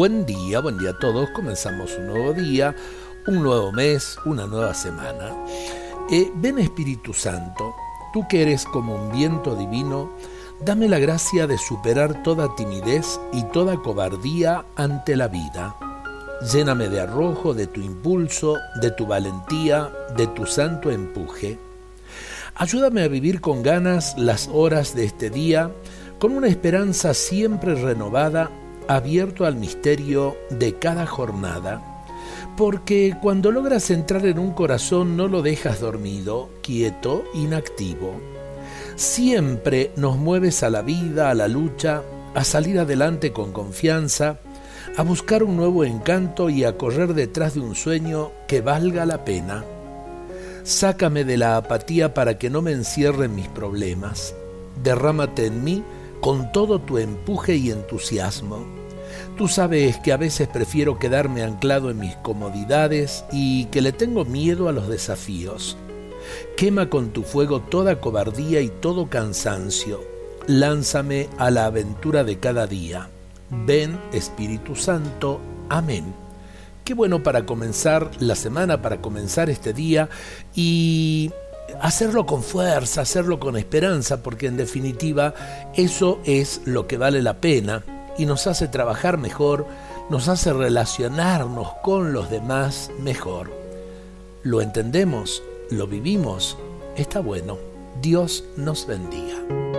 Buen día, buen día a todos. Comenzamos un nuevo día, un nuevo mes, una nueva semana. Eh, ven Espíritu Santo, tú que eres como un viento divino, dame la gracia de superar toda timidez y toda cobardía ante la vida. Lléname de arrojo, de tu impulso, de tu valentía, de tu santo empuje. Ayúdame a vivir con ganas las horas de este día, con una esperanza siempre renovada abierto al misterio de cada jornada, porque cuando logras entrar en un corazón no lo dejas dormido, quieto, inactivo. Siempre nos mueves a la vida, a la lucha, a salir adelante con confianza, a buscar un nuevo encanto y a correr detrás de un sueño que valga la pena. Sácame de la apatía para que no me encierren mis problemas. Derrámate en mí con todo tu empuje y entusiasmo Tú sabes que a veces prefiero quedarme anclado en mis comodidades y que le tengo miedo a los desafíos. Quema con tu fuego toda cobardía y todo cansancio. Lánzame a la aventura de cada día. Ven Espíritu Santo. Amén. Qué bueno para comenzar la semana, para comenzar este día y hacerlo con fuerza, hacerlo con esperanza, porque en definitiva eso es lo que vale la pena y nos hace trabajar mejor, nos hace relacionarnos con los demás mejor. Lo entendemos, lo vivimos, está bueno. Dios nos bendiga.